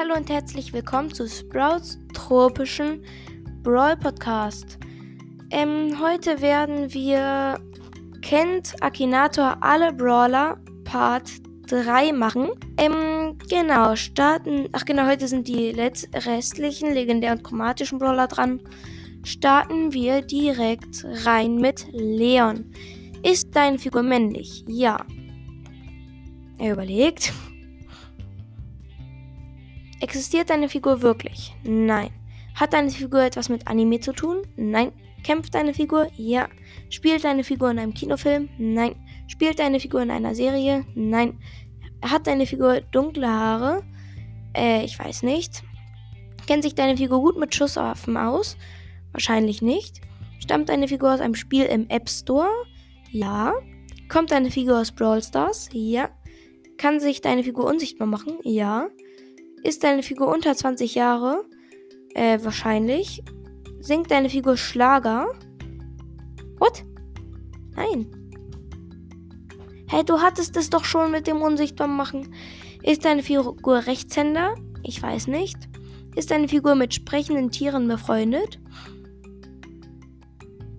Hallo und herzlich willkommen zu Sprouts tropischen Brawl Podcast. Ähm, heute werden wir Kennt Akinator alle Brawler Part 3 machen. Ähm, genau, starten. Ach genau, heute sind die restlichen legendären chromatischen Brawler dran. Starten wir direkt rein mit Leon. Ist deine Figur männlich? Ja. Er überlegt. Existiert deine Figur wirklich? Nein. Hat deine Figur etwas mit Anime zu tun? Nein. Kämpft deine Figur? Ja. Spielt deine Figur in einem Kinofilm? Nein. Spielt deine Figur in einer Serie? Nein. Hat deine Figur dunkle Haare? Äh, ich weiß nicht. Kennt sich deine Figur gut mit Schusswaffen aus? Wahrscheinlich nicht. Stammt deine Figur aus einem Spiel im App Store? Ja. Kommt deine Figur aus Brawl Stars? Ja. Kann sich deine Figur unsichtbar machen? Ja. Ist deine Figur unter 20 Jahre? Äh, wahrscheinlich. Singt deine Figur Schlager? What? Nein. Hey, du hattest es doch schon mit dem Unsichtbar machen. Ist deine Figur Rechtshänder? Ich weiß nicht. Ist deine Figur mit sprechenden Tieren befreundet?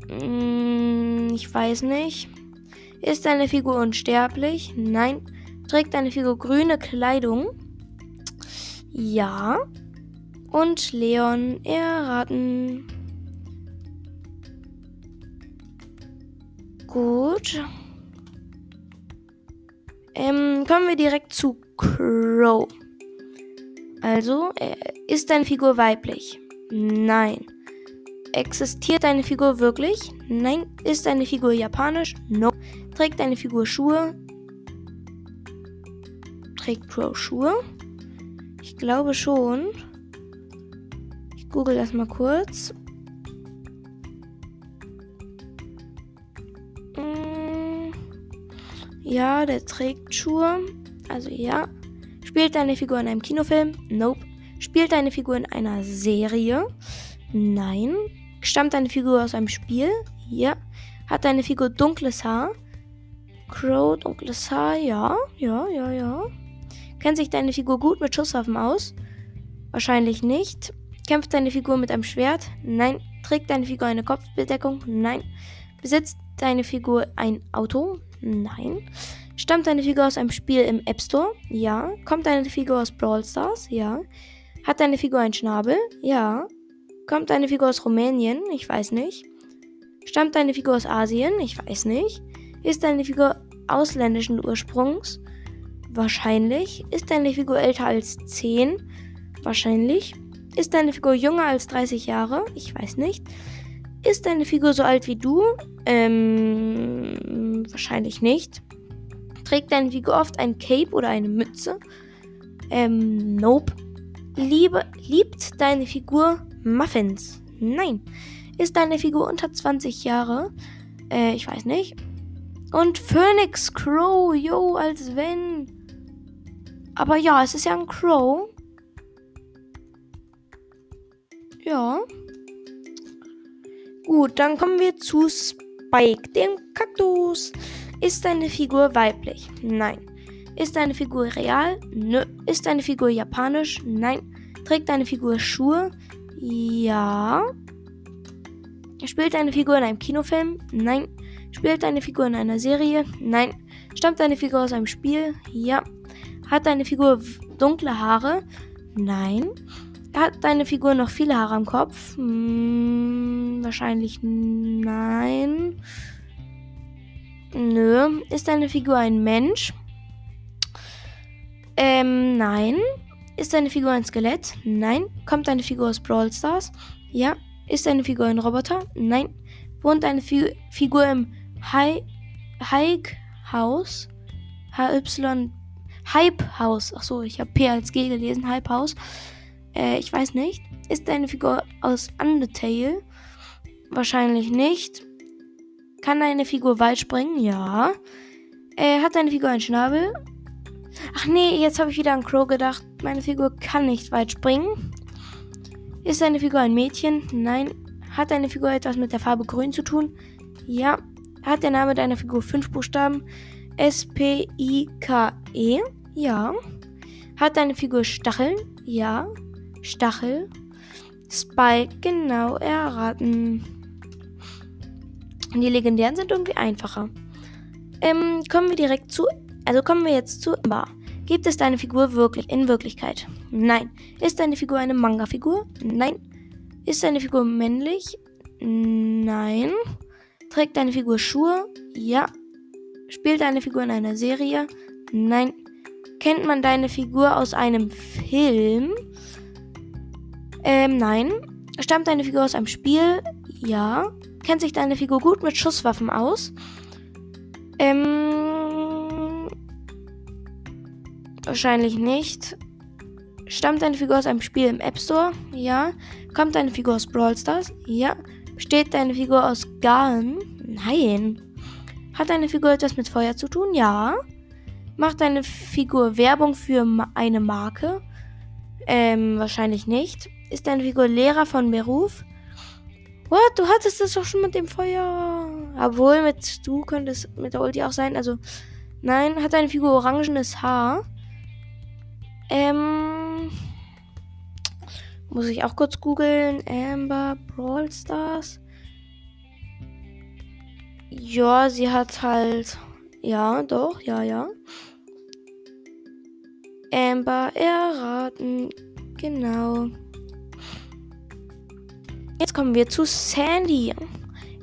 Hm, ich weiß nicht. Ist deine Figur unsterblich? Nein. Trägt deine Figur grüne Kleidung? Ja. Und Leon erraten. Gut. Ähm, kommen wir direkt zu Crow. Also, ist deine Figur weiblich? Nein. Existiert deine Figur wirklich? Nein. Ist deine Figur japanisch? No. Trägt deine Figur Schuhe? Trägt Crow Schuhe? Ich glaube schon. Ich google das mal kurz. Mm, ja, der trägt Schuhe. Also ja. Spielt deine Figur in einem Kinofilm? Nope. Spielt deine Figur in einer Serie? Nein. Stammt deine Figur aus einem Spiel? Ja. Hat deine Figur dunkles Haar? Crow, dunkles Haar, ja, ja, ja, ja. Kennt sich deine Figur gut mit Schusswaffen aus? Wahrscheinlich nicht. Kämpft deine Figur mit einem Schwert? Nein. Trägt deine Figur eine Kopfbedeckung? Nein. Besitzt deine Figur ein Auto? Nein. Stammt deine Figur aus einem Spiel im App Store? Ja. Kommt deine Figur aus Brawl Stars? Ja. Hat deine Figur einen Schnabel? Ja. Kommt deine Figur aus Rumänien? Ich weiß nicht. Stammt deine Figur aus Asien? Ich weiß nicht. Ist deine Figur ausländischen Ursprungs? Wahrscheinlich. Ist deine Figur älter als 10? Wahrscheinlich. Ist deine Figur jünger als 30 Jahre? Ich weiß nicht. Ist deine Figur so alt wie du? Ähm, wahrscheinlich nicht. Trägt deine Figur oft ein Cape oder eine Mütze? Ähm, nope. Liebe, liebt deine Figur Muffins? Nein. Ist deine Figur unter 20 Jahre? Äh, ich weiß nicht. Und Phoenix Crow, yo, als wenn. Aber ja, es ist ja ein Crow. Ja. Gut, dann kommen wir zu Spike, dem Kaktus. Ist deine Figur weiblich? Nein. Ist deine Figur real? Nö. Ist deine Figur japanisch? Nein. Trägt deine Figur Schuhe? Ja. Spielt deine Figur in einem Kinofilm? Nein. Spielt deine Figur in einer Serie? Nein. Stammt deine Figur aus einem Spiel? Ja. Hat deine Figur dunkle Haare? Nein. Hat deine Figur noch viele Haare am Kopf? Hm, wahrscheinlich nein. Nö. Ist deine Figur ein Mensch? Ähm, nein. Ist deine Figur ein Skelett? Nein. Kommt deine Figur aus Brawl Stars? Ja. Ist deine Figur ein Roboter? Nein. Wohnt deine Fi Figur im High House? HY Hype House. Achso, ich habe P als G gelesen. Hype House. Äh, ich weiß nicht. Ist deine Figur aus Undertale? Wahrscheinlich nicht. Kann deine Figur weit springen? Ja. Äh, hat deine Figur einen Schnabel? Ach nee, jetzt habe ich wieder an Crow gedacht. Meine Figur kann nicht weit springen. Ist deine Figur ein Mädchen? Nein. Hat deine Figur etwas mit der Farbe grün zu tun? Ja. Hat der Name deiner Figur fünf Buchstaben? S-P-I-K-E? Ja. Hat deine Figur Stacheln? Ja. Stachel. Spike, genau erraten. Die legendären sind irgendwie einfacher. Ähm, kommen wir direkt zu. Also kommen wir jetzt zu Bar. Gibt es deine Figur wirklich in Wirklichkeit? Nein. Ist deine Figur eine Manga-Figur? Nein. Ist deine Figur männlich? Nein. Trägt deine Figur Schuhe? Ja. Spielt deine Figur in einer Serie? Nein. Kennt man deine Figur aus einem Film? Ähm, nein. Stammt deine Figur aus einem Spiel? Ja. Kennt sich deine Figur gut mit Schusswaffen aus? Ähm. Wahrscheinlich nicht. Stammt deine Figur aus einem Spiel im App Store? Ja. Kommt deine Figur aus Brawl Stars? Ja. Besteht deine Figur aus Garn? Nein. Hat deine Figur etwas mit Feuer zu tun? Ja. Macht deine Figur Werbung für eine Marke? Ähm, wahrscheinlich nicht. Ist deine Figur Lehrer von Beruf? What? Du hattest das doch schon mit dem Feuer. Obwohl, mit du könnte es mit der Ulti auch sein. Also, nein. Hat deine Figur orangenes Haar? Ähm. Muss ich auch kurz googeln. Amber Brawl Stars. Ja, sie hat halt. Ja, doch, ja, ja. Amber erraten. Genau. Jetzt kommen wir zu Sandy.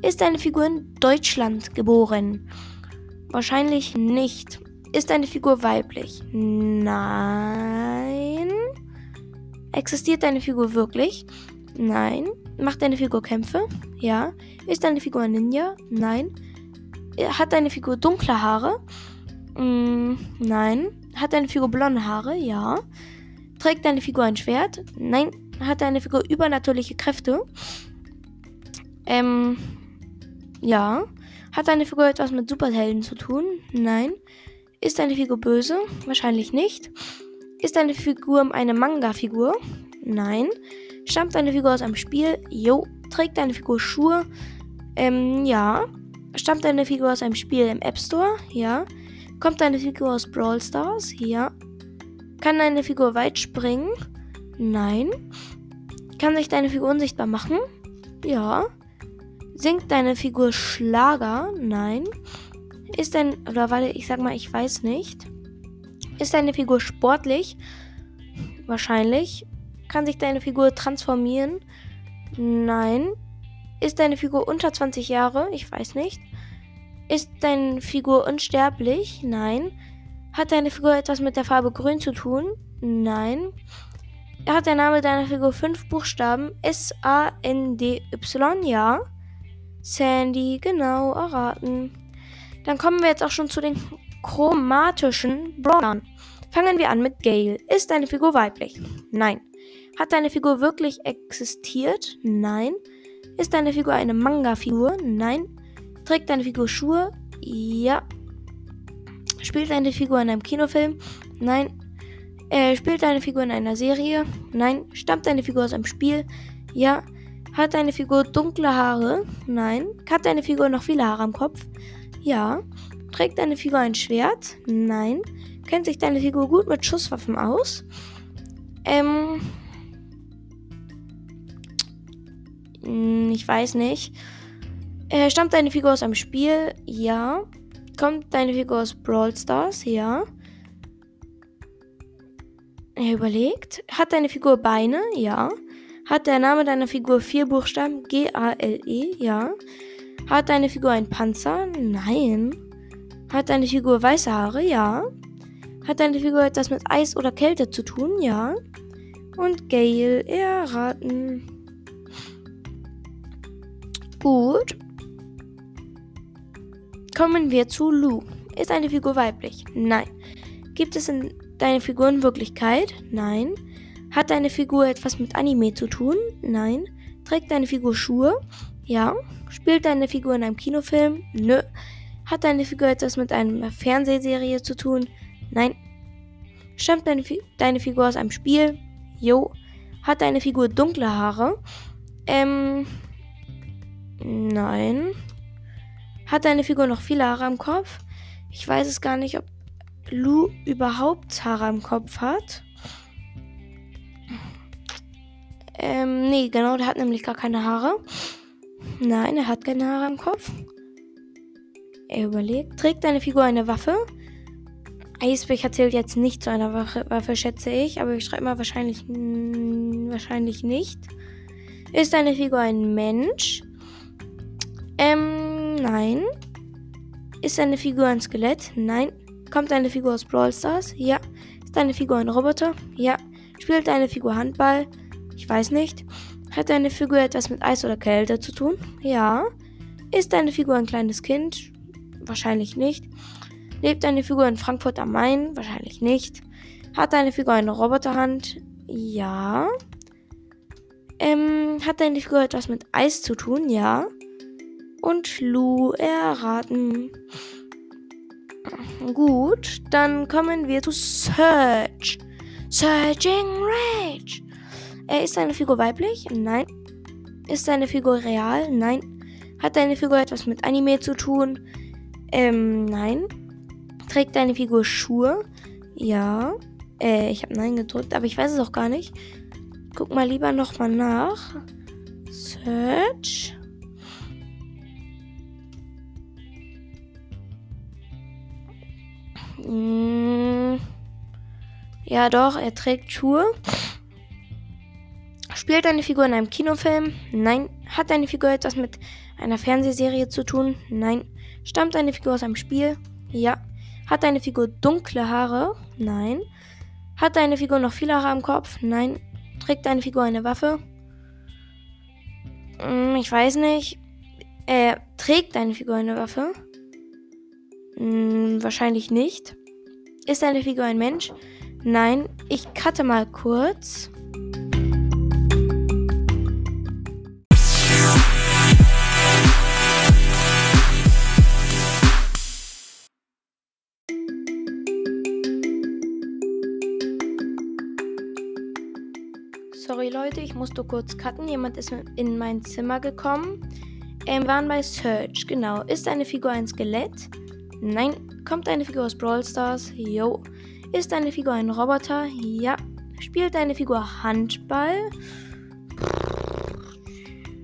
Ist eine Figur in Deutschland geboren? Wahrscheinlich nicht. Ist eine Figur weiblich? Nein. Existiert deine Figur wirklich? Nein. Macht deine Figur Kämpfe? Ja. Ist deine Figur ein Ninja? Nein. Hat deine Figur dunkle Haare? Mm, nein. Hat deine Figur blonde Haare? Ja. Trägt deine Figur ein Schwert? Nein. Hat deine Figur übernatürliche Kräfte? Ähm, ja. Hat deine Figur etwas mit Superhelden zu tun? Nein. Ist deine Figur böse? Wahrscheinlich nicht. Ist deine Figur eine Manga-Figur? Nein. Stammt deine Figur aus einem Spiel? Jo. Trägt deine Figur Schuhe? Ähm, ja. Stammt deine Figur aus einem Spiel im App Store? Ja. Kommt deine Figur aus Brawl Stars? Ja. Kann deine Figur weit springen? Nein. Kann sich deine Figur unsichtbar machen? Ja. Singt deine Figur Schlager? Nein. Ist dein. Oder warte, ich sag mal, ich weiß nicht. Ist deine Figur sportlich? Wahrscheinlich. Kann sich deine Figur transformieren? Nein. Ist deine Figur unter 20 Jahre? Ich weiß nicht. Ist deine Figur unsterblich? Nein. Hat deine Figur etwas mit der Farbe grün zu tun? Nein. Hat der Name deiner Figur fünf Buchstaben? S-A-N-D-Y? Ja. Sandy, genau, erraten. Dann kommen wir jetzt auch schon zu den chromatischen Brawlern. Fangen wir an mit Gale. Ist deine Figur weiblich? Nein. Hat deine Figur wirklich existiert? Nein. Ist deine Figur eine Manga-Figur? Nein. Trägt deine Figur Schuhe? Ja. Spielt deine Figur in einem Kinofilm? Nein. Äh, spielt deine Figur in einer Serie? Nein. Stammt deine Figur aus einem Spiel? Ja. Hat deine Figur dunkle Haare? Nein. Hat deine Figur noch viele Haare am Kopf? Ja. Trägt deine Figur ein Schwert? Nein. Kennt sich deine Figur gut mit Schusswaffen aus? Ähm. Hm, ich weiß nicht. Äh, stammt deine Figur aus einem Spiel? Ja. Kommt deine Figur aus Brawl Stars? Ja. Er überlegt. Hat deine Figur Beine? Ja. Hat der Name deiner Figur vier Buchstaben? G-A-L-E? Ja. Hat deine Figur einen Panzer? Nein. Hat deine Figur weiße Haare? Ja. Hat deine Figur etwas mit Eis oder Kälte zu tun? Ja. Und Gale erraten. Gut. Kommen wir zu Lou. Ist eine Figur weiblich? Nein. Gibt es in deine Figur in Wirklichkeit? Nein. Hat deine Figur etwas mit Anime zu tun? Nein. Trägt deine Figur Schuhe? Ja. Spielt deine Figur in einem Kinofilm? Nö. Hat deine Figur etwas mit einer Fernsehserie zu tun? Nein. Stammt deine, Fi deine Figur aus einem Spiel? Jo. Hat deine Figur dunkle Haare? Ähm. Nein. Hat deine Figur noch viele Haare am Kopf? Ich weiß es gar nicht, ob. Lou überhaupt Haare am Kopf hat. Ähm, nee, genau, der hat nämlich gar keine Haare. Nein, er hat keine Haare am Kopf. Er überlegt. Trägt deine Figur eine Waffe? Eisbecher zählt jetzt nicht zu einer Waffe, Waffe schätze ich, aber ich schreibe mal wahrscheinlich, wahrscheinlich nicht. Ist deine Figur ein Mensch? Nein. Ist deine Figur ein Skelett? Nein. Kommt deine Figur aus Brawl Stars? Ja. Ist deine Figur ein Roboter? Ja. Spielt deine Figur Handball? Ich weiß nicht. Hat deine Figur etwas mit Eis oder Kälte zu tun? Ja. Ist deine Figur ein kleines Kind? Wahrscheinlich nicht. Lebt deine Figur in Frankfurt am Main? Wahrscheinlich nicht. Hat deine Figur eine Roboterhand? Ja. Ähm, hat deine Figur etwas mit Eis zu tun? Ja. Und Lou erraten. Gut, dann kommen wir zu Search. Searching Rage. Äh, ist deine Figur weiblich? Nein. Ist deine Figur real? Nein. Hat deine Figur etwas mit Anime zu tun? Ähm, nein. Trägt deine Figur Schuhe? Ja. Äh, ich habe Nein gedrückt, aber ich weiß es auch gar nicht. Guck mal lieber nochmal nach. Search. Ja, doch, er trägt Schuhe. Spielt deine Figur in einem Kinofilm? Nein. Hat deine Figur etwas mit einer Fernsehserie zu tun? Nein. Stammt deine Figur aus einem Spiel? Ja. Hat deine Figur dunkle Haare? Nein. Hat deine Figur noch viele Haare am Kopf? Nein. Trägt deine Figur eine Waffe? Hm, ich weiß nicht. Äh, trägt deine Figur eine Waffe? Hm, wahrscheinlich nicht. Ist deine Figur ein Mensch? Nein. Ich cutte mal kurz. Sorry Leute, ich musste kurz cutten. Jemand ist in mein Zimmer gekommen. Ähm, wir waren bei Search, genau. Ist eine Figur ein Skelett? Nein. Kommt eine Figur aus Brawl Stars? Jo. Ist eine Figur ein Roboter? Ja. Spielt eine Figur Handball?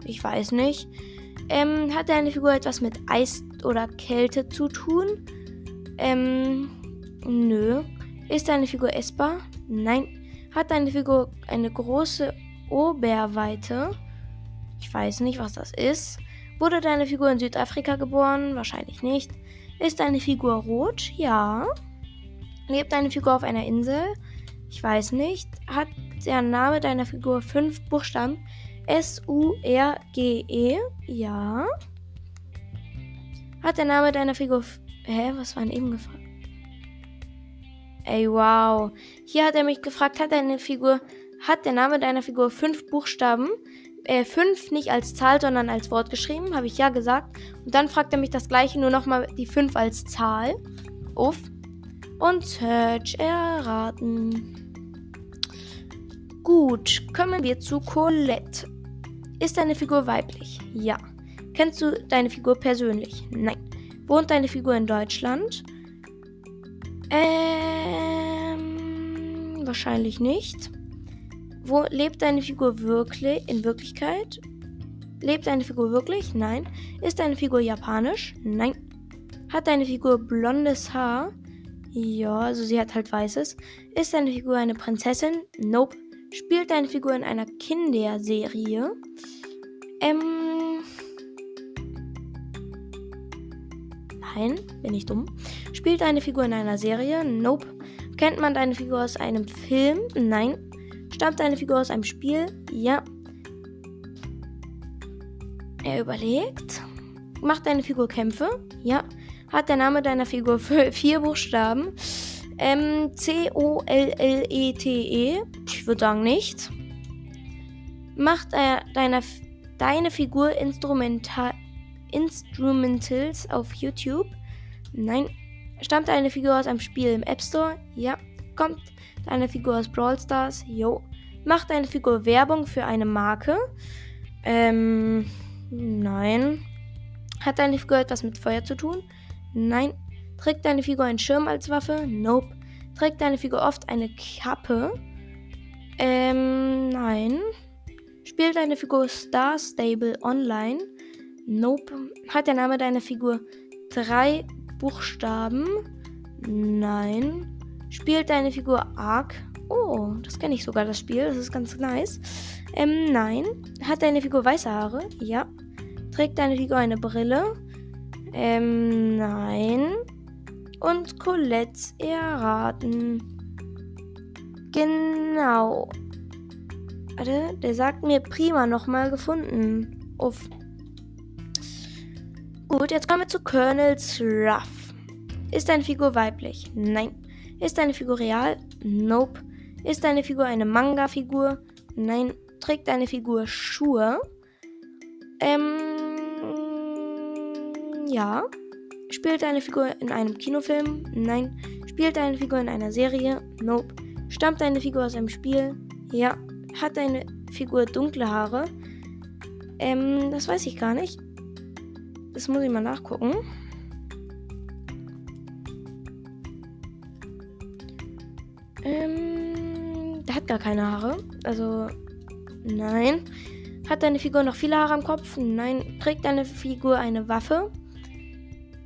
Ich weiß nicht. Ähm, hat deine Figur etwas mit Eis oder Kälte zu tun? Ähm, nö. Ist deine Figur essbar? Nein. Hat deine Figur eine große Oberweite? Ich weiß nicht, was das ist. Wurde deine Figur in Südafrika geboren? Wahrscheinlich nicht. Ist deine Figur rot? Ja. Lebt deine Figur auf einer Insel? Ich weiß nicht. Hat der Name deiner Figur fünf Buchstaben? S-U-R-G-E? Ja. Hat der Name deiner Figur. Hä? Was war denn eben gefragt? Ey, wow. Hier hat er mich gefragt, hat deine Figur, hat der Name deiner Figur fünf Buchstaben? Äh, fünf nicht als Zahl, sondern als Wort geschrieben, habe ich ja gesagt. Und dann fragt er mich das gleiche, nur nochmal die fünf als Zahl. Uff. Und Search erraten. Gut, kommen wir zu Colette. Ist deine Figur weiblich? Ja. Kennst du deine Figur persönlich? Nein. Wohnt deine Figur in Deutschland? Ähm, wahrscheinlich nicht. Wo lebt deine Figur wirklich in Wirklichkeit? Lebt deine Figur wirklich? Nein. Ist deine Figur japanisch? Nein. Hat deine Figur blondes Haar? Ja, also sie hat halt weißes. Ist deine Figur eine Prinzessin? Nope. Spielt deine Figur in einer Kinderserie? Ähm. Nein, bin ich dumm. Spielt deine Figur in einer Serie? Nope. Kennt man deine Figur aus einem Film? Nein. Stammt deine Figur aus einem Spiel? Ja. Er überlegt. Macht deine Figur Kämpfe? Ja. Hat der Name deiner Figur vier Buchstaben? Ähm, C-O-L-L-E-T-E. -E. Ich würde sagen nicht. Macht er deine, deine Figur Instrumental, Instrumentals auf YouTube? Nein. Stammt eine Figur aus einem Spiel im App Store? Ja. Kommt deine Figur aus Brawl Stars? Jo. Macht deine Figur Werbung für eine Marke? Ähm, nein. Hat deine Figur etwas mit Feuer zu tun? Nein. Trägt deine Figur einen Schirm als Waffe? Nope. Trägt deine Figur oft eine Kappe? Ähm, nein. Spielt deine Figur Star Stable online? Nope. Hat der Name deiner Figur drei Buchstaben? Nein. Spielt deine Figur Ark? Oh, das kenne ich sogar, das Spiel. Das ist ganz nice. Ähm, nein. Hat deine Figur weiße Haare? Ja. Trägt deine Figur eine Brille? Ähm, nein. Und Colette erraten. Genau. Warte, der sagt mir prima nochmal gefunden. Uff. Gut, jetzt kommen wir zu Colonel's Ruff. Ist deine Figur weiblich? Nein. Ist deine Figur real? Nope. Ist deine Figur eine Manga-Figur? Nein. Trägt deine Figur Schuhe? Ähm. Ja. Spielt deine Figur in einem Kinofilm? Nein. Spielt deine Figur in einer Serie? Nope. Stammt deine Figur aus einem Spiel? Ja. Hat deine Figur dunkle Haare? Ähm, das weiß ich gar nicht. Das muss ich mal nachgucken. Ähm, der hat gar keine Haare. Also, nein. Hat deine Figur noch viele Haare am Kopf? Nein. Trägt deine Figur eine Waffe?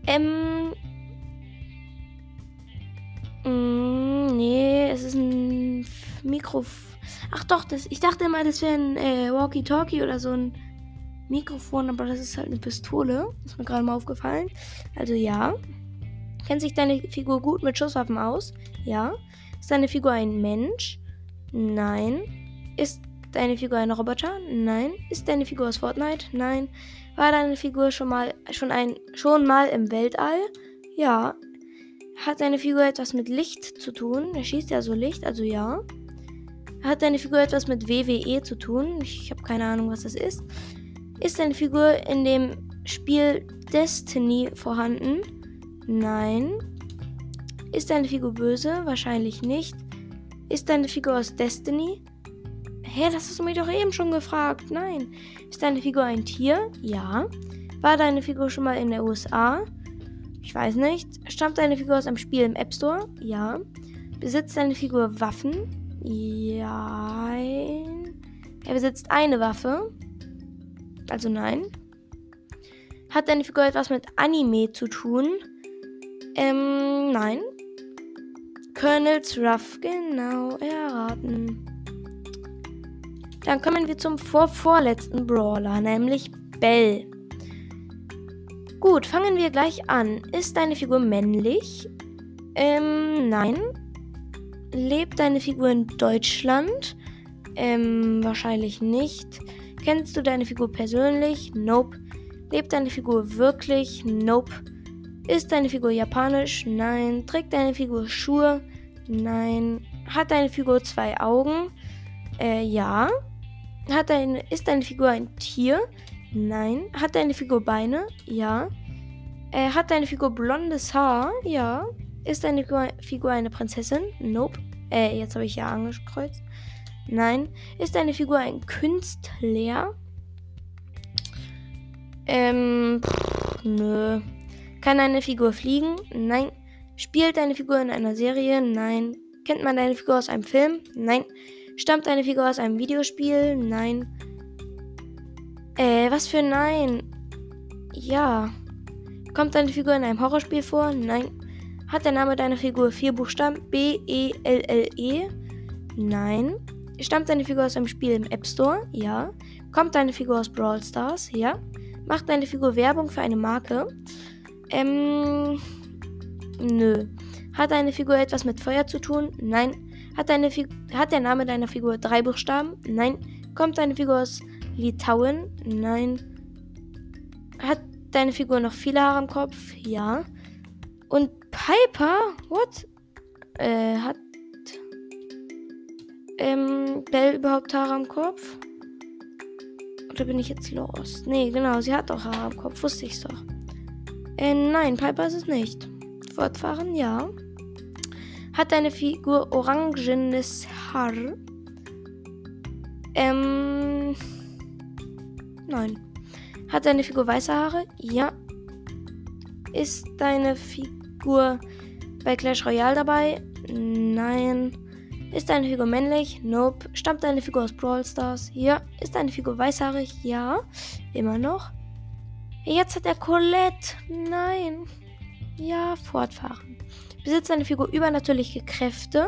Ähm. Mh, mm, nee, es ist ein Mikro. Ach doch, das, ich dachte immer, das wäre ein äh, Walkie-Talkie oder so ein Mikrofon, aber das ist halt eine Pistole. Ist mir gerade mal aufgefallen. Also ja. Kennt sich deine Figur gut mit Schusswaffen aus? Ja. Ist deine Figur ein Mensch? Nein. Ist deine Figur ein Roboter? Nein. Ist deine Figur aus Fortnite? Nein. War deine Figur schon mal schon ein schon mal im Weltall? Ja. Hat deine Figur etwas mit Licht zu tun? Er schießt ja so Licht, also ja. Hat deine Figur etwas mit WWE zu tun? Ich habe keine Ahnung, was das ist. Ist deine Figur in dem Spiel Destiny vorhanden? Nein. Ist deine Figur böse? Wahrscheinlich nicht. Ist deine Figur aus Destiny? Hä, das hast du mir doch eben schon gefragt. Nein. Ist deine Figur ein Tier? Ja. War deine Figur schon mal in der USA? Ich weiß nicht. Stammt deine Figur aus einem Spiel im App Store? Ja. Besitzt deine Figur Waffen? Ja. Er besitzt eine Waffe. Also nein. Hat deine Figur etwas mit Anime zu tun? Ähm, nein. Colonel's Ruff, genau, erraten. Dann kommen wir zum vorvorletzten Brawler, nämlich Bell. Gut, fangen wir gleich an. Ist deine Figur männlich? Ähm, nein. Lebt deine Figur in Deutschland? Ähm, wahrscheinlich nicht. Kennst du deine Figur persönlich? Nope. Lebt deine Figur wirklich? Nope. Ist deine Figur japanisch? Nein. Trägt deine Figur Schuhe? Nein. Hat deine Figur zwei Augen? Äh, ja. Hat deine, ist deine Figur ein Tier? Nein. Hat deine Figur Beine? Ja. Äh, hat deine Figur blondes Haar? Ja. Ist deine Figur eine Prinzessin? Nope. Äh, jetzt habe ich ja angekreuzt. Nein. Ist deine Figur ein Künstler? Ähm, pff, nö. Kann deine Figur fliegen? Nein. Spielt deine Figur in einer Serie? Nein. Kennt man deine Figur aus einem Film? Nein. Stammt deine Figur aus einem Videospiel? Nein. Äh, was für Nein? Ja. Kommt deine Figur in einem Horrorspiel vor? Nein. Hat der Name deiner Figur vier Buchstaben? B, E, L, L, E? Nein. Stammt deine Figur aus einem Spiel im App Store? Ja. Kommt deine Figur aus Brawl Stars? Ja. Macht deine Figur Werbung für eine Marke? Ähm. Nö. Hat deine Figur etwas mit Feuer zu tun? Nein. Hat, deine hat der Name deiner Figur drei Buchstaben? Nein. Kommt deine Figur aus Litauen? Nein. Hat deine Figur noch viele Haare am Kopf? Ja. Und Piper? What? Äh, hat ähm, Belle überhaupt Haare am Kopf? Oder bin ich jetzt los? Nee, genau, sie hat doch Haare am Kopf, wusste ich's doch. Äh, nein, Piper ist es nicht. Fortfahren, ja. Hat deine Figur orangenes Haar? Ähm. Nein. Hat deine Figur weiße Haare? Ja. Ist deine Figur bei Clash Royale dabei? Nein. Ist deine Figur männlich? Nope. Stammt deine Figur aus Brawl Stars? Ja. Ist deine Figur weißhaarig? Ja. Immer noch. Jetzt hat er Colette. Nein. Ja, fortfahren. Besitzt deine Figur übernatürliche Kräfte?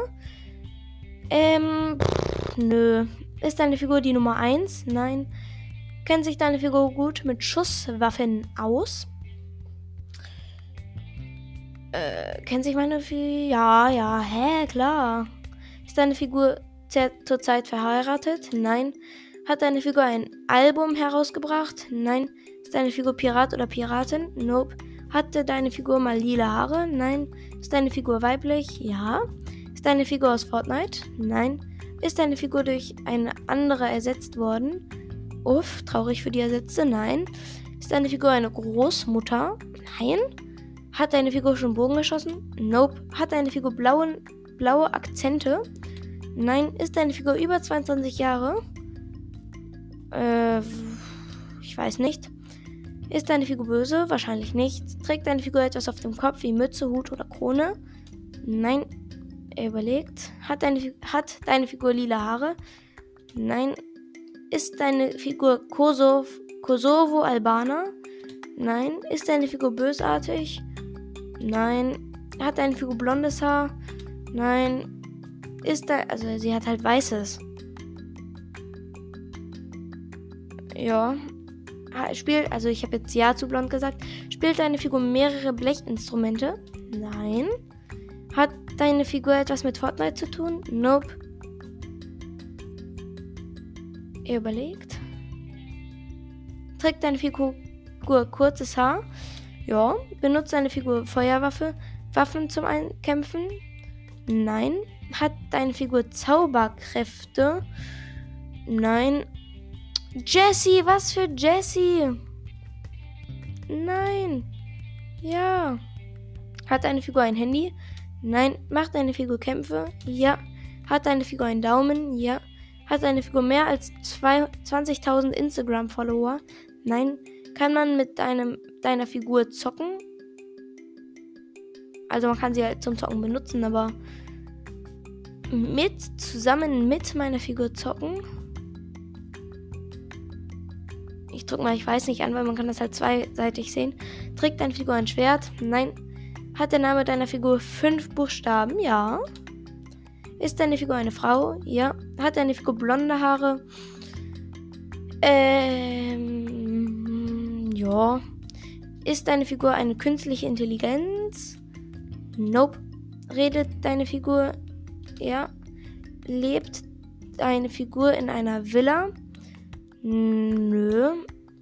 Ähm, pff, nö. Ist deine Figur die Nummer 1? Nein. Kennt sich deine Figur gut mit Schusswaffen aus? Äh, kennt sich meine Figur? Ja, ja, hä, klar. Ist deine Figur zurzeit verheiratet? Nein. Hat deine Figur ein Album herausgebracht? Nein. Ist deine Figur Pirat oder Piratin? Nope. Hatte deine Figur mal lila Haare? Nein. Ist deine Figur weiblich? Ja. Ist deine Figur aus Fortnite? Nein. Ist deine Figur durch eine andere ersetzt worden? Uff, traurig für die Ersätze? Nein. Ist deine Figur eine Großmutter? Nein. Hat deine Figur schon Bogen geschossen? Nope. Hat deine Figur blauen, blaue Akzente? Nein. Ist deine Figur über 22 Jahre? Äh, ich weiß nicht. Ist deine Figur böse? Wahrscheinlich nicht. Trägt deine Figur etwas auf dem Kopf wie Mütze, Hut oder Krone? Nein. Er überlegt. Hat deine, hat deine Figur lila Haare? Nein. Ist deine Figur Kosovo-Albaner? Nein. Ist deine Figur bösartig? Nein. Hat deine Figur blondes Haar? Nein. Ist da. Also, sie hat halt weißes. Ja. Spielt. Also, ich habe jetzt Ja zu blond gesagt. Spielt deine Figur mehrere Blechinstrumente? Nein. Hat deine Figur etwas mit Fortnite zu tun? Nope. Er überlegt. Trägt deine Figur kurzes Haar? Ja. Benutzt deine Figur Feuerwaffe, Waffen zum Einkämpfen? Nein. Hat deine Figur Zauberkräfte? Nein. Jessie, was für Jessie? Nein. Ja. Hat deine Figur ein Handy? Nein. Macht deine Figur Kämpfe? Ja. Hat deine Figur einen Daumen? Ja. Hat deine Figur mehr als 20.000 Instagram-Follower? Nein. Kann man mit deinem, deiner Figur zocken? Also man kann sie halt zum Zocken benutzen, aber mit, zusammen mit meiner Figur zocken. Ich drücke mal, ich weiß nicht an, weil man kann das halt zweiseitig sehen. Trägt deine Figur ein Schwert? Nein. Hat der Name deiner Figur fünf Buchstaben? Ja. Ist deine Figur eine Frau? Ja. Hat deine Figur blonde Haare? Ähm. Ja. Ist deine Figur eine künstliche Intelligenz? Nope. Redet deine Figur? Ja. Lebt deine Figur in einer Villa? Nö.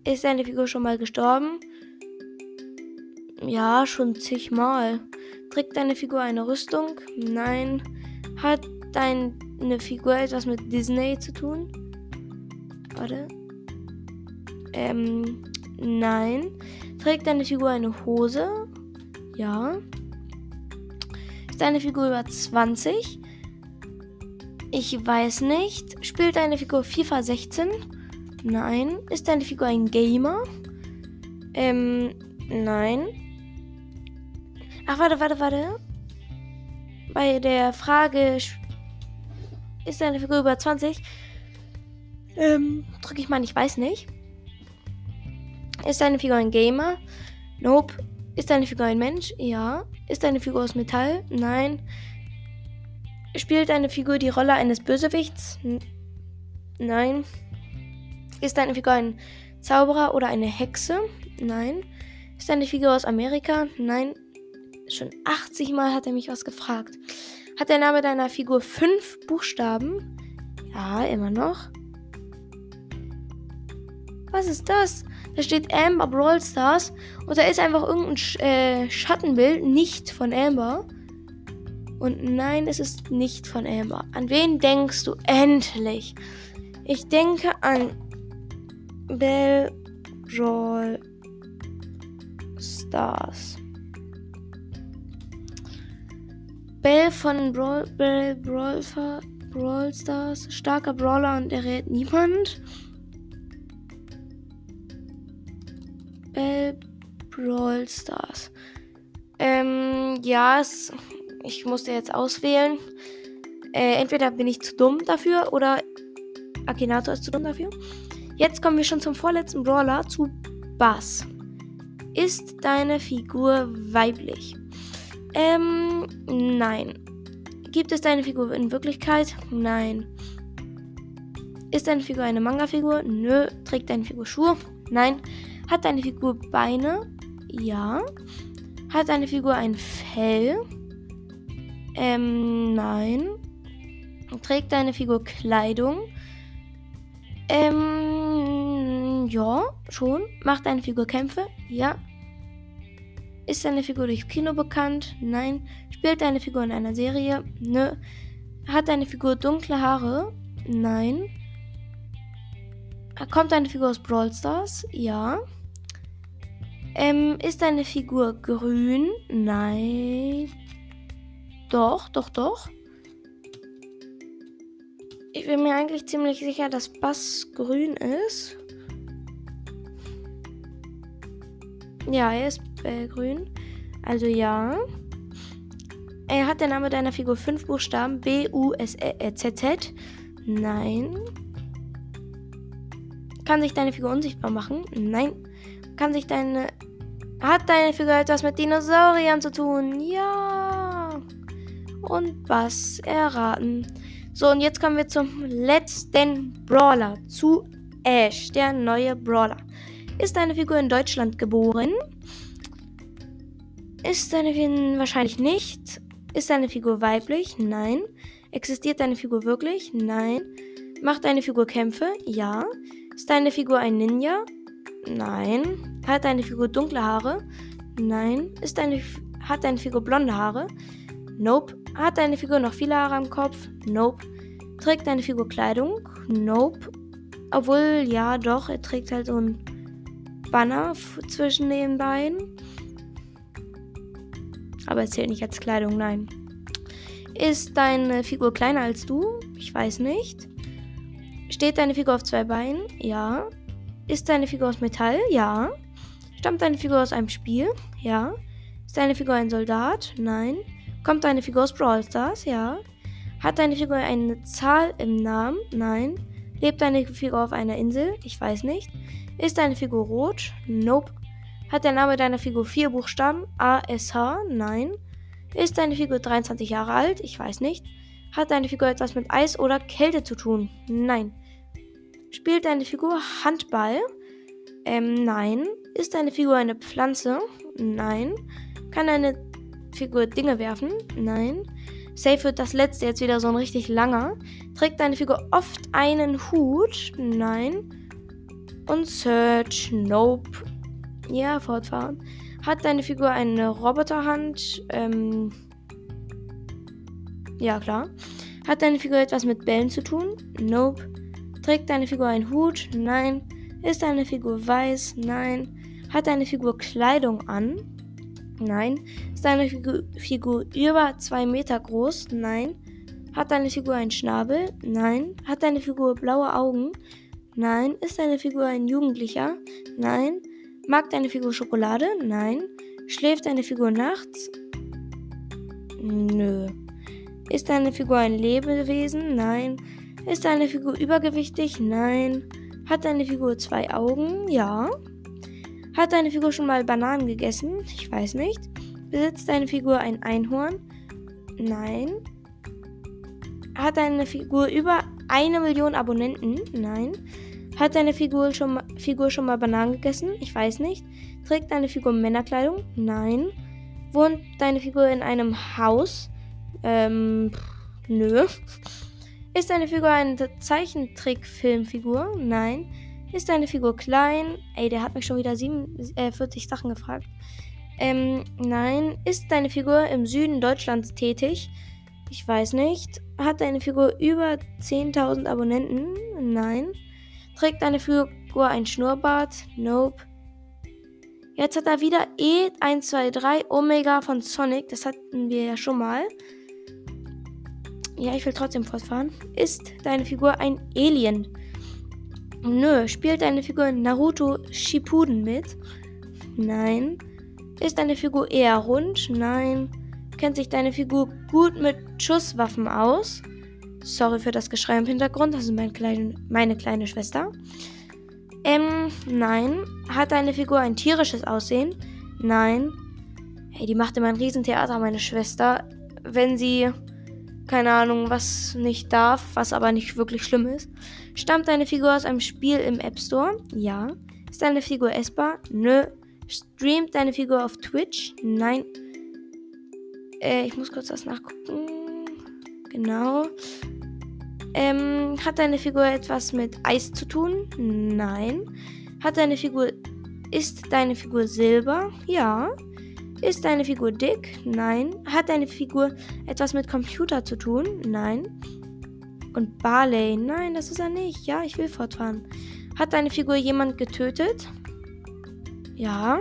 Ist deine Figur schon mal gestorben? Ja, schon zigmal. Trägt deine Figur eine Rüstung? Nein. Hat deine Figur etwas mit Disney zu tun? Warte. Ähm, nein. Trägt deine Figur eine Hose? Ja. Ist deine Figur über 20? Ich weiß nicht. Spielt deine Figur FIFA 16? Nein. Ist deine Figur ein Gamer? Ähm, nein. Ach, warte, warte, warte. Bei der Frage, ist deine Figur über 20? Ähm, drücke ich mal, ich weiß nicht. Ist deine Figur ein Gamer? Nope. Ist deine Figur ein Mensch? Ja. Ist deine Figur aus Metall? Nein. Spielt deine Figur die Rolle eines Bösewichts? N Nein. Ist deine Figur ein Zauberer oder eine Hexe? Nein. Ist deine Figur aus Amerika? Nein. Schon 80 Mal hat er mich was gefragt. Hat der Name deiner Figur fünf Buchstaben? Ja, immer noch. Was ist das? Da steht Amber Brawl Stars und da ist einfach irgendein Sch äh, Schattenbild, nicht von Amber. Und nein, es ist nicht von Amber. An wen denkst du endlich? Ich denke an Bell Brawl Stars. Bell von Brawl, Bell Brawl, Brawl Stars. Starker Brawler und er rät niemand. Bell Brawl Stars. Ähm, ja, es, ich musste jetzt auswählen. Äh, entweder bin ich zu dumm dafür oder Akinator ist zu dumm dafür. Jetzt kommen wir schon zum vorletzten Brawler, zu Bass. Ist deine Figur weiblich? Ähm, nein. Gibt es deine Figur in Wirklichkeit? Nein. Ist deine Figur eine Manga-Figur? Nö. Trägt deine Figur Schuhe? Nein. Hat deine Figur Beine? Ja. Hat deine Figur ein Fell? Ähm, nein. Trägt deine Figur Kleidung? Ähm, ja, schon. Macht deine Figur Kämpfe? Ja. Ist deine Figur durch Kino bekannt? Nein. Spielt deine Figur in einer Serie? Nö. Hat deine Figur dunkle Haare? Nein. Kommt deine Figur aus Brawl Stars? Ja. Ähm, ist deine Figur grün? Nein. Doch, doch, doch. Ich bin mir eigentlich ziemlich sicher, dass Bass grün ist. Ja, er ist äh, grün. Also ja. Er hat der Name deiner Figur fünf Buchstaben. B, U, S, E, e Z, Z. Nein. Kann sich deine Figur unsichtbar machen? Nein. Kann sich deine. Hat deine Figur etwas mit Dinosauriern zu tun? Ja. Und was erraten. So, und jetzt kommen wir zum letzten Brawler. Zu Ash, der neue Brawler. Ist deine Figur in Deutschland geboren? Ist deine Figur wahrscheinlich nicht? Ist deine Figur weiblich? Nein. Existiert deine Figur wirklich? Nein. Macht deine Figur Kämpfe? Ja. Ist deine Figur ein Ninja? Nein. Hat deine Figur dunkle Haare? Nein. Ist deine, hat deine Figur blonde Haare? Nope. Hat deine Figur noch viele Haare am Kopf? Nope. Trägt deine Figur Kleidung? Nope. Obwohl, ja, doch, er trägt halt so ein Banner zwischen den Beinen. Aber es zählt nicht als Kleidung, nein. Ist deine Figur kleiner als du? Ich weiß nicht. Steht deine Figur auf zwei Beinen? Ja. Ist deine Figur aus Metall? Ja. Stammt deine Figur aus einem Spiel? Ja. Ist deine Figur ein Soldat? Nein. Kommt deine Figur aus Brawl Stars? Ja. Hat deine Figur eine Zahl im Namen? Nein. Lebt deine Figur auf einer Insel? Ich weiß nicht. Ist deine Figur rot? Nope. Hat der Name deiner Figur vier Buchstaben? A, S, H? Nein. Ist deine Figur 23 Jahre alt? Ich weiß nicht. Hat deine Figur etwas mit Eis oder Kälte zu tun? Nein. Spielt deine Figur Handball? Ähm, nein. Ist deine Figur eine Pflanze? Nein. Kann deine Figur Dinge werfen? Nein. Safe wird das letzte jetzt wieder so ein richtig langer. Trägt deine Figur oft einen Hut? Nein. Und Search? Nope. Ja, fortfahren. Hat deine Figur eine Roboterhand? Ähm. Ja, klar. Hat deine Figur etwas mit Bällen zu tun? Nope. Trägt deine Figur einen Hut? Nein. Ist deine Figur weiß? Nein. Hat deine Figur Kleidung an? Nein. Ist deine Figur, Figur über zwei Meter groß? Nein. Hat deine Figur einen Schnabel? Nein. Hat deine Figur blaue Augen? Nein. Ist deine Figur ein Jugendlicher? Nein. Mag deine Figur Schokolade? Nein. Schläft deine Figur nachts? Nö. Ist deine Figur ein Lebewesen? Nein. Ist deine Figur übergewichtig? Nein. Hat deine Figur zwei Augen? Ja. Hat deine Figur schon mal Bananen gegessen? Ich weiß nicht. Besitzt deine Figur ein Einhorn? Nein. Hat deine Figur über eine Million Abonnenten? Nein. Hat deine Figur schon, mal, Figur schon mal Bananen gegessen? Ich weiß nicht. Trägt deine Figur Männerkleidung? Nein. Wohnt deine Figur in einem Haus? Ähm, nö. Ist deine Figur eine Zeichentrickfilmfigur? Nein. Ist deine Figur klein? Ey, der hat mich schon wieder 47 äh, Sachen gefragt. Ähm, nein. Ist deine Figur im Süden Deutschlands tätig? Ich weiß nicht. Hat deine Figur über 10.000 Abonnenten? Nein. Trägt deine Figur ein Schnurrbart? Nope. Jetzt hat er wieder E123 Omega von Sonic. Das hatten wir ja schon mal. Ja, ich will trotzdem fortfahren. Ist deine Figur ein Alien? Nö. Spielt deine Figur Naruto Shippuden mit? Nein. Ist deine Figur eher rund? Nein. Kennt sich deine Figur gut mit Schusswaffen aus? Sorry für das Geschrei im Hintergrund, das ist mein klein, meine kleine Schwester. Ähm, nein. Hat deine Figur ein tierisches Aussehen? Nein. Hey, die macht immer ein Riesentheater, meine Schwester. Wenn sie, keine Ahnung, was nicht darf, was aber nicht wirklich schlimm ist. Stammt deine Figur aus einem Spiel im App Store? Ja. Ist deine Figur essbar? Nö. Streamt deine Figur auf Twitch? Nein. Äh, ich muss kurz das nachgucken. Genau. Ähm, hat deine Figur etwas mit Eis zu tun? Nein. Hat deine Figur. Ist deine Figur silber? Ja. Ist deine Figur dick? Nein. Hat deine Figur etwas mit Computer zu tun? Nein. Und Barley? Nein, das ist er nicht. Ja, ich will fortfahren. Hat deine Figur jemand getötet? Ja.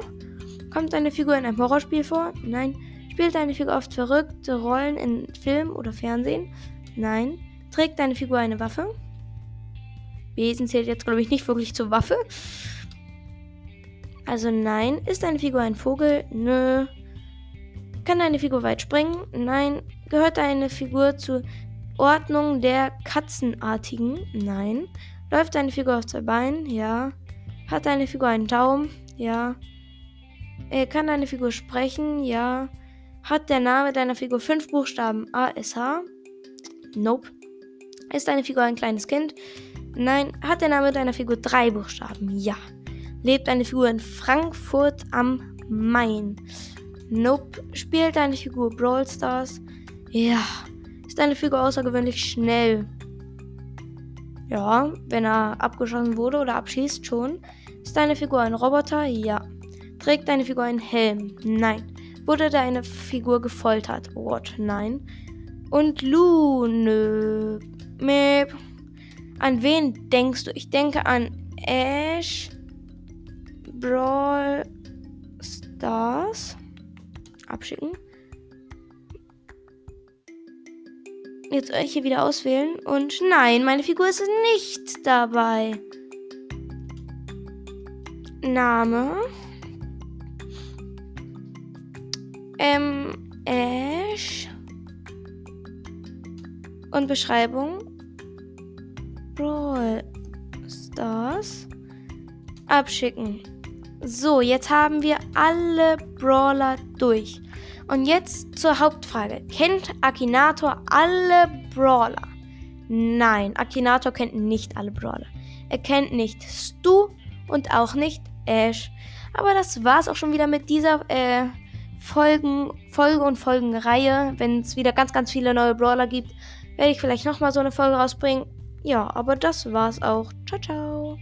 Kommt deine Figur in einem Horrorspiel vor? Nein. Spielt deine Figur oft verrückte Rollen in Film oder Fernsehen? Nein. Trägt deine Figur eine Waffe? Besen zählt jetzt, glaube ich, nicht wirklich zur Waffe. Also nein. Ist deine Figur ein Vogel? Nö. Kann deine Figur weit springen? Nein. Gehört deine Figur zur Ordnung der Katzenartigen? Nein. Läuft deine Figur auf zwei Beinen? Ja. Hat deine Figur einen Daumen? Ja. Äh, kann deine Figur sprechen? Ja. Hat der Name deiner Figur fünf Buchstaben? A, S, H? Nope. Ist deine Figur ein kleines Kind? Nein. Hat der Name deiner Figur drei Buchstaben? Ja. Lebt deine Figur in Frankfurt am Main? Nope. Spielt deine Figur Brawl Stars? Ja. Ist deine Figur außergewöhnlich schnell? Ja, wenn er abgeschossen wurde oder abschießt, schon. Ist deine Figur ein Roboter? Ja. Trägt deine Figur einen Helm? Nein. Wurde deine Figur gefoltert? What? Nein. Und Lune. Mep. An wen denkst du? Ich denke an Ash. Brawl Stars. Abschicken. Jetzt euch hier wieder auswählen. Und nein, meine Figur ist nicht dabei. Name. Ähm, Ash. Und Beschreibung. Brawl Stars. Abschicken. So, jetzt haben wir alle Brawler durch. Und jetzt zur Hauptfrage. Kennt Akinator alle Brawler? Nein, Akinator kennt nicht alle Brawler. Er kennt nicht Stu und auch nicht Ash. Aber das war's auch schon wieder mit dieser äh, Folgen, Folge und Folgenreihe. Wenn es wieder ganz, ganz viele neue Brawler gibt, werde ich vielleicht nochmal so eine Folge rausbringen. Ja, aber das war's auch. Ciao, ciao.